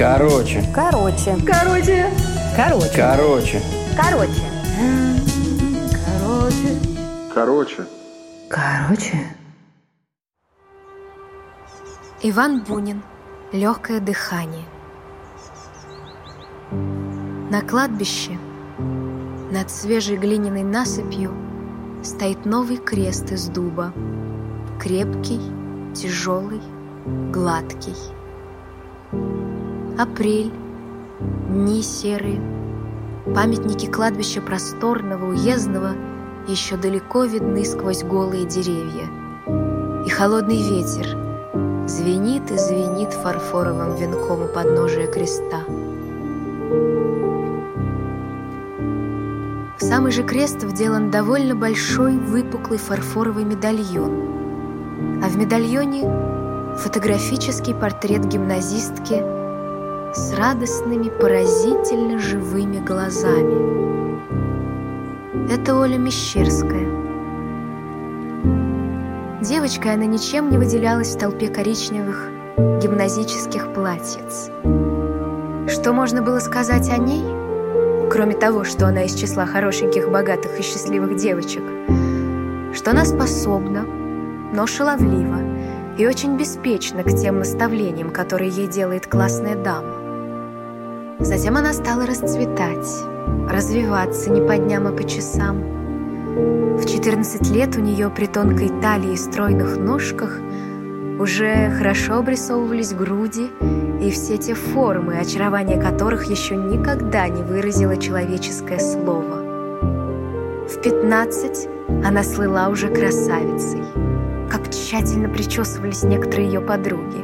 Короче. Короче. Короче. Короче. Короче. Короче. Короче. Короче. Короче. Иван Бунин. Легкое дыхание. На кладбище над свежей глиняной насыпью стоит новый крест из дуба. Крепкий, тяжелый, гладкий. Апрель, дни серые, памятники кладбища просторного, уездного еще далеко видны сквозь голые деревья. И холодный ветер звенит и звенит фарфоровым венком у подножия креста. В самый же крест вделан довольно большой выпуклый фарфоровый медальон, а в медальоне фотографический портрет гимназистки с радостными, поразительно живыми глазами. Это Оля Мещерская. Девочкой она ничем не выделялась в толпе коричневых гимназических платьиц. Что можно было сказать о ней, кроме того, что она из числа хорошеньких, богатых и счастливых девочек? Что она способна, но шаловлива и очень беспечна к тем наставлениям, которые ей делает классная дама. Затем она стала расцветать, развиваться не по дням, а по часам. В 14 лет у нее при тонкой талии и стройных ножках уже хорошо обрисовывались груди и все те формы, очарование которых еще никогда не выразило человеческое слово. В 15 она слыла уже красавицей. Как тщательно причесывались некоторые ее подруги,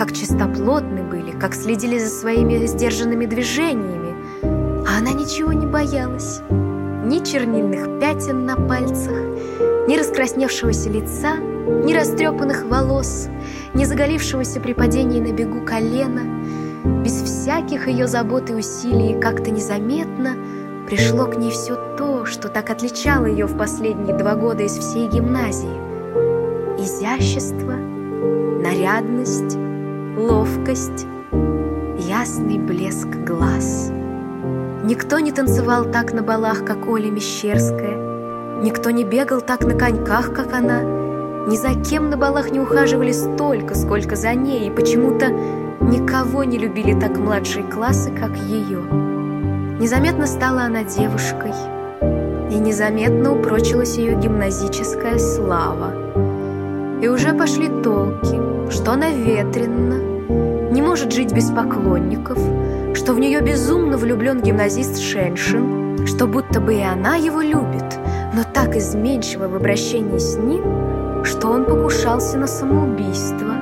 как чистоплотны были, как следили за своими сдержанными движениями. А она ничего не боялась. Ни чернильных пятен на пальцах, ни раскрасневшегося лица, ни растрепанных волос, ни заголившегося при падении на бегу колена. Без всяких ее забот и усилий как-то незаметно пришло к ней все то, что так отличало ее в последние два года из всей гимназии. Изящество, нарядность, ловкость, ясный блеск глаз. Никто не танцевал так на балах, как Оля Мещерская. Никто не бегал так на коньках, как она. Ни за кем на балах не ухаживали столько, сколько за ней, и почему-то никого не любили так младшие классы, как ее. Незаметно стала она девушкой, и незаметно упрочилась ее гимназическая слава. И уже пошли толки, что она ветренна, не может жить без поклонников, что в нее безумно влюблен гимназист Шеншин, что будто бы и она его любит, но так изменчиво в обращении с ним, что он покушался на самоубийство.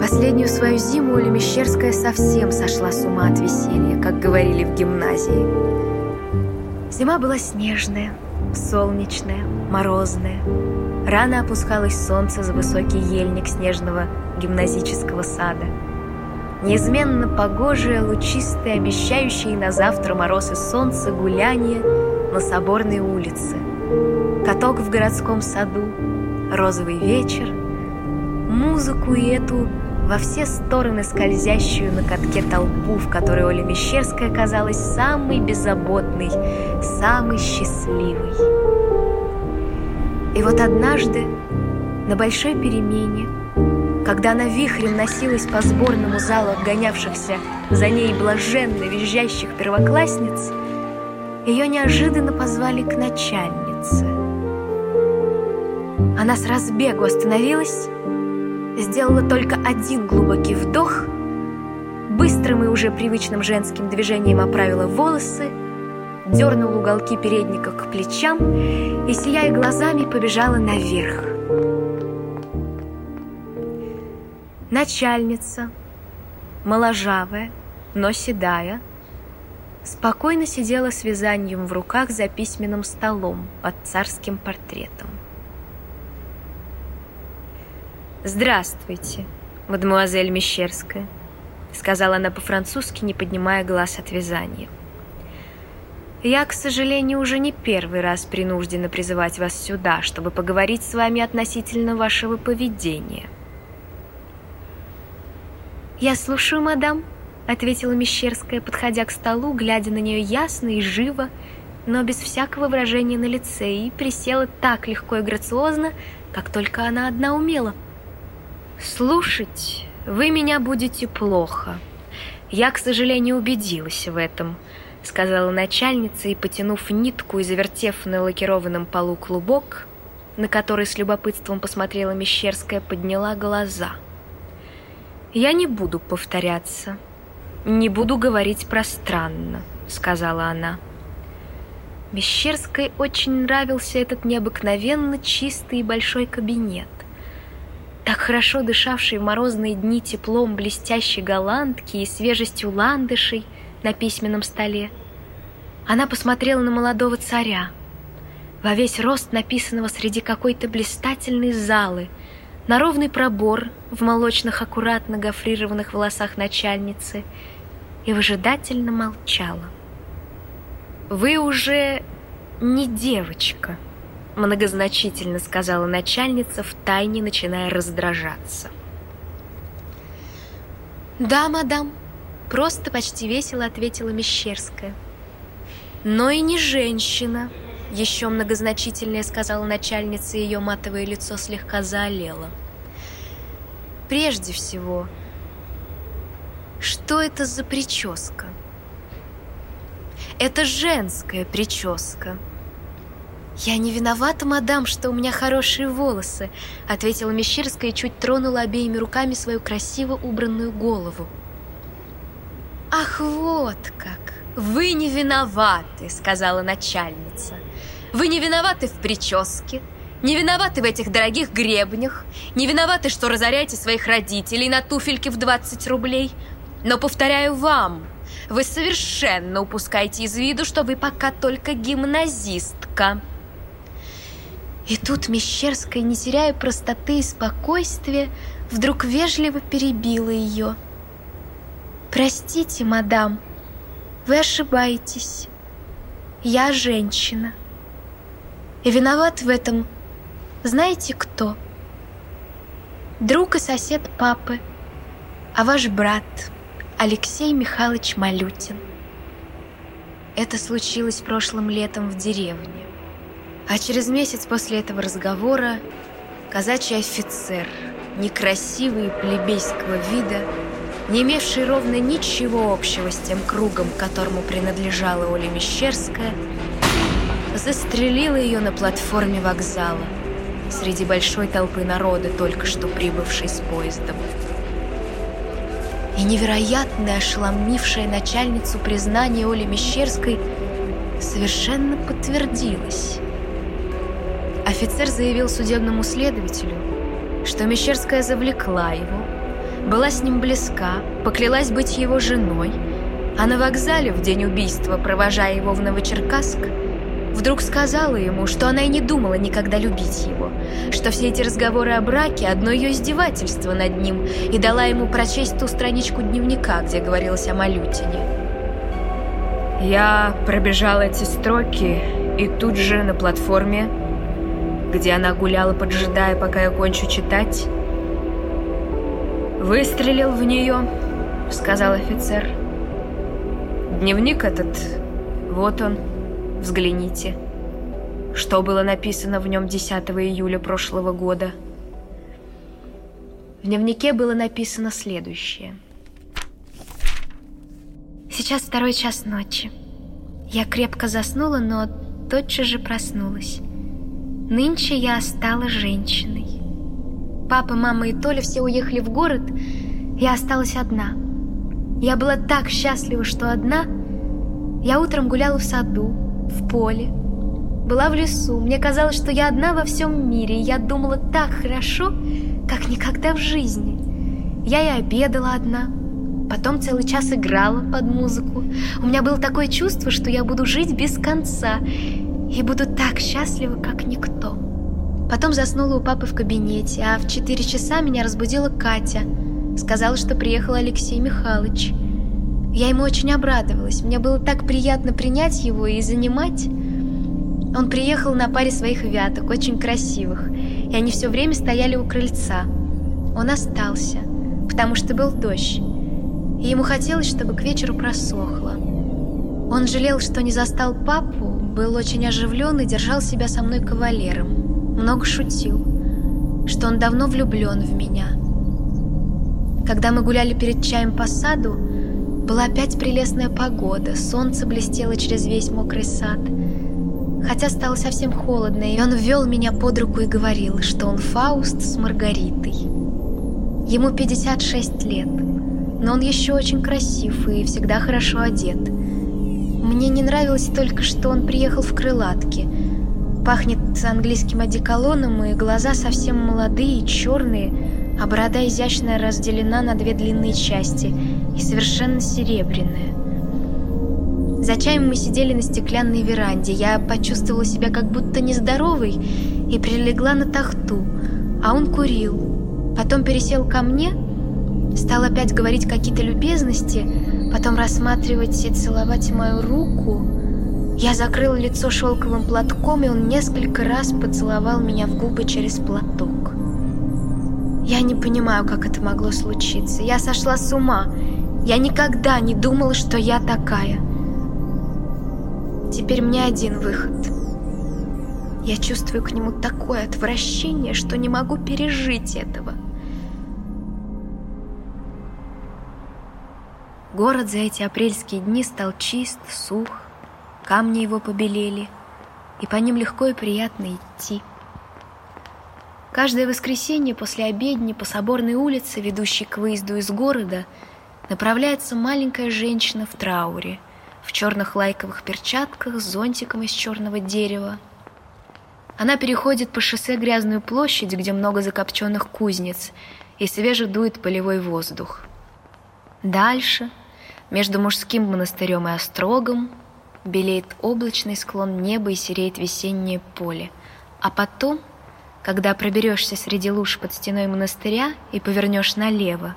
Последнюю свою зиму Оля Мещерская совсем сошла с ума от веселья, как говорили в гимназии. Зима была снежная, солнечная, морозная. Рано опускалось солнце за высокий ельник снежного гимназического сада. Неизменно погожее, лучистое, обещающее на завтра мороз и солнце гуляние на Соборной улице. Каток в городском саду, розовый вечер, музыку и эту во все стороны скользящую на катке толпу, в которой Оля Мещерская казалась самой беззаботной, самой счастливой. И вот однажды, на большой перемене, когда она вихрем носилась по сборному залу отгонявшихся за ней блаженно визжащих первоклассниц, ее неожиданно позвали к начальнице. Она с разбегу остановилась, сделала только один глубокий вдох, быстрым и уже привычным женским движением оправила волосы, дернула уголки передника к плечам и, сияя глазами, побежала наверх. Начальница, моложавая, но седая, спокойно сидела с вязанием в руках за письменным столом под царским портретом. «Здравствуйте, мадемуазель Мещерская», — сказала она по-французски, не поднимая глаз от вязания. «Я, к сожалению, уже не первый раз принуждена призывать вас сюда, чтобы поговорить с вами относительно вашего поведения». «Я слушаю, мадам», — ответила Мещерская, подходя к столу, глядя на нее ясно и живо, но без всякого выражения на лице, и присела так легко и грациозно, как только она одна умела. «Слушать вы меня будете плохо. Я, к сожалению, убедилась в этом», — сказала начальница, и, потянув нитку и завертев на лакированном полу клубок, на который с любопытством посмотрела Мещерская, подняла глаза. «Я не буду повторяться, не буду говорить пространно», — сказала она. Мещерской очень нравился этот необыкновенно чистый и большой кабинет. Так хорошо дышавший в морозные дни теплом блестящей голландки и свежестью ландышей на письменном столе. Она посмотрела на молодого царя, во весь рост написанного среди какой-то блистательной залы, на ровный пробор в молочных аккуратно гофрированных волосах начальницы и выжидательно молчала. «Вы уже не девочка», — многозначительно сказала начальница, втайне начиная раздражаться. «Да, мадам», — просто почти весело ответила Мещерская. «Но и не женщина», — еще многозначительнее сказала начальница, и ее матовое лицо слегка заолело. «Прежде всего, что это за прическа?» Это женская прическа. «Я не виновата, мадам, что у меня хорошие волосы», — ответила Мещерская и чуть тронула обеими руками свою красиво убранную голову. «Ах, вот как! Вы не виноваты», — сказала начальница. «Вы не виноваты в прическе, не виноваты в этих дорогих гребнях, не виноваты, что разоряете своих родителей на туфельки в 20 рублей. Но повторяю вам, вы совершенно упускаете из виду, что вы пока только гимназистка. И тут Мещерская, не теряя простоты и спокойствия, вдруг вежливо перебила ее. «Простите, мадам, вы ошибаетесь. Я женщина. И виноват в этом знаете кто? Друг и сосед папы, а ваш брат – Алексей Михайлович Малютин. Это случилось прошлым летом в деревне. А через месяц после этого разговора казачий офицер, некрасивый плебейского вида, не имевший ровно ничего общего с тем кругом, которому принадлежала Оля Мещерская, застрелила ее на платформе вокзала среди большой толпы народа, только что прибывшей с поездом и невероятное ошеломившее начальницу признание Оли Мещерской совершенно подтвердилось. Офицер заявил судебному следователю, что Мещерская завлекла его, была с ним близка, поклялась быть его женой, а на вокзале в день убийства, провожая его в Новочеркасск, Вдруг сказала ему, что она и не думала никогда любить его, что все эти разговоры о браке – одно ее издевательство над ним, и дала ему прочесть ту страничку дневника, где говорилось о Малютине. Я пробежала эти строки, и тут же на платформе, где она гуляла, поджидая, пока я кончу читать, «Выстрелил в нее», — сказал офицер. «Дневник этот, вот он». Взгляните. Что было написано в нем 10 июля прошлого года? В дневнике было написано следующее. Сейчас второй час ночи. Я крепко заснула, но тотчас же проснулась. Нынче я стала женщиной. Папа, мама и Толя все уехали в город, я осталась одна. Я была так счастлива, что одна. Я утром гуляла в саду, в поле, была в лесу. Мне казалось, что я одна во всем мире, и я думала так хорошо, как никогда в жизни. Я и обедала одна, потом целый час играла под музыку. У меня было такое чувство, что я буду жить без конца и буду так счастлива, как никто. Потом заснула у папы в кабинете, а в 4 часа меня разбудила Катя. Сказала, что приехал Алексей Михайлович. Я ему очень обрадовалась. Мне было так приятно принять его и занимать. Он приехал на паре своих вяток, очень красивых, и они все время стояли у крыльца. Он остался, потому что был дождь. и ему хотелось, чтобы к вечеру просохло. Он жалел, что не застал папу, был очень оживлен и держал себя со мной кавалером. Много шутил, что он давно влюблен в меня. Когда мы гуляли перед чаем по саду, была опять прелестная погода, солнце блестело через весь мокрый сад. Хотя стало совсем холодно, и он ввел меня под руку и говорил, что он Фауст с Маргаритой. Ему 56 лет, но он еще очень красив и всегда хорошо одет. Мне не нравилось только, что он приехал в крылатке. Пахнет английским одеколоном, и глаза совсем молодые, черные, а борода изящно разделена на две длинные части и совершенно серебряная. За чаем мы сидели на стеклянной веранде. Я почувствовала себя как будто нездоровой и прилегла на тахту, а он курил. Потом пересел ко мне, стал опять говорить какие-то любезности, потом рассматривать и целовать мою руку. Я закрыла лицо шелковым платком, и он несколько раз поцеловал меня в губы через платок. Я не понимаю, как это могло случиться. Я сошла с ума. Я никогда не думала, что я такая. Теперь мне один выход. Я чувствую к нему такое отвращение, что не могу пережить этого. Город за эти апрельские дни стал чист, сух, камни его побелели, и по ним легко и приятно идти. Каждое воскресенье после обедни по соборной улице, ведущей к выезду из города, направляется маленькая женщина в трауре – в черных лайковых перчатках с зонтиком из черного дерева. Она переходит по шоссе грязную площадь, где много закопченных кузнец, и свеже дует полевой воздух. Дальше, между мужским монастырем и острогом, белеет облачный склон неба и сереет весеннее поле. А потом, когда проберешься среди луж под стеной монастыря и повернешь налево,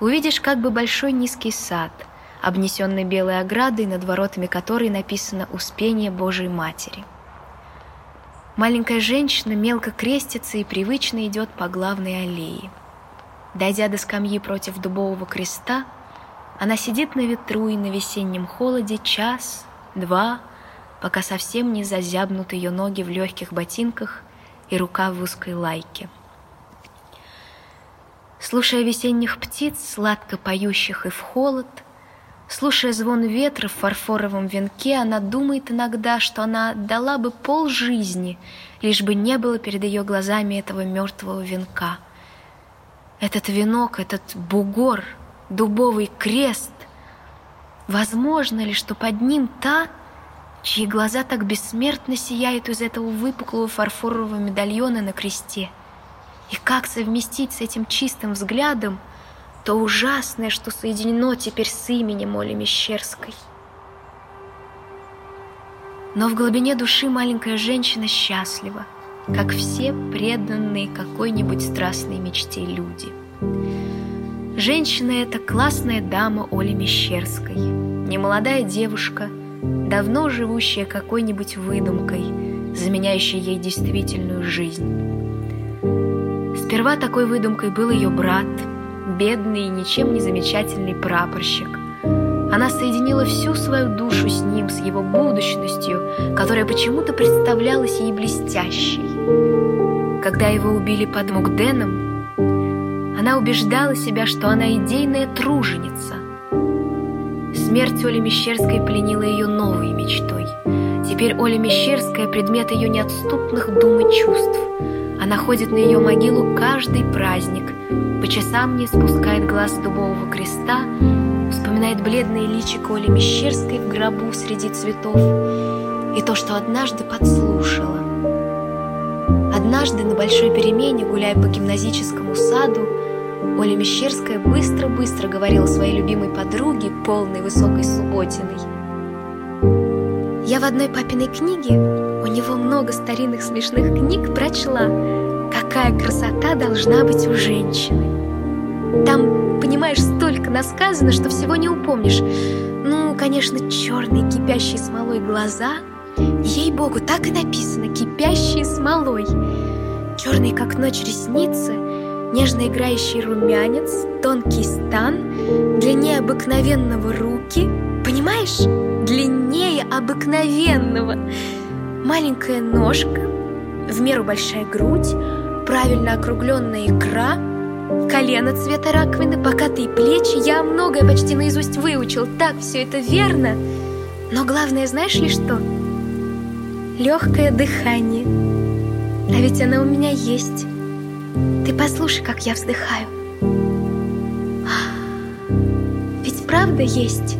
увидишь как бы большой низкий сад — обнесенный белой оградой, над воротами которой написано «Успение Божией Матери». Маленькая женщина мелко крестится и привычно идет по главной аллее. Дойдя до скамьи против дубового креста, она сидит на ветру и на весеннем холоде час, два, пока совсем не зазябнут ее ноги в легких ботинках и рука в узкой лайке. Слушая весенних птиц, сладко поющих и в холод — Слушая звон ветра в фарфоровом венке, она думает иногда, что она отдала бы пол жизни, лишь бы не было перед ее глазами этого мертвого венка. Этот венок, этот бугор, дубовый крест. Возможно ли, что под ним та, чьи глаза так бессмертно сияют из этого выпуклого фарфорового медальона на кресте? И как совместить с этим чистым взглядом – то ужасное, что соединено теперь с именем Оли Мещерской. Но в глубине души маленькая женщина счастлива, как все преданные какой-нибудь страстной мечте люди. Женщина эта классная дама Оли Мещерской, немолодая девушка, давно живущая какой-нибудь выдумкой, заменяющей ей действительную жизнь. Сперва такой выдумкой был ее брат – бедный и ничем не замечательный прапорщик. Она соединила всю свою душу с ним, с его будущностью, которая почему-то представлялась ей блестящей. Когда его убили под Мукденом, она убеждала себя, что она идейная труженица. Смерть Оли Мещерской пленила ее новой мечтой. Теперь Оля Мещерская — предмет ее неотступных дум и чувств. Она ходит на ее могилу каждый праздник — по часам не спускает глаз с дубового креста, вспоминает бледные личико Оли Мещерской в гробу среди цветов и то, что однажды подслушала. Однажды на большой перемене, гуляя по гимназическому саду, Оля Мещерская быстро-быстро говорила своей любимой подруге, полной высокой субботиной. Я в одной папиной книге, у него много старинных смешных книг, прочла, какая красота должна быть у женщины. Там, понимаешь, столько насказано, что всего не упомнишь. Ну, конечно, черные кипящие смолой глаза. Ей-богу, так и написано, кипящие смолой. Черные, как ночь, ресницы, нежно играющий румянец, тонкий стан, длиннее обыкновенного руки. Понимаешь? Длиннее обыкновенного. Маленькая ножка, в меру большая грудь, правильно округленная икра, колено цвета раковины, покатые плечи. Я многое почти наизусть выучил. Так, все это верно. Но главное, знаешь ли что? Легкое дыхание. А ведь оно у меня есть. Ты послушай, как я вздыхаю. Ведь правда есть.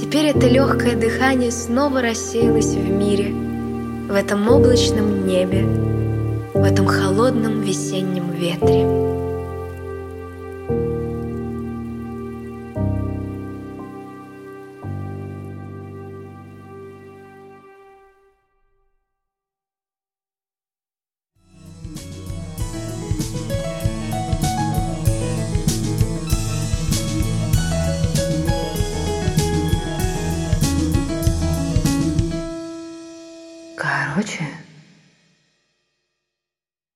Теперь это легкое дыхание снова рассеялось в мире, в этом облачном небе, в этом холодном весеннем ветре.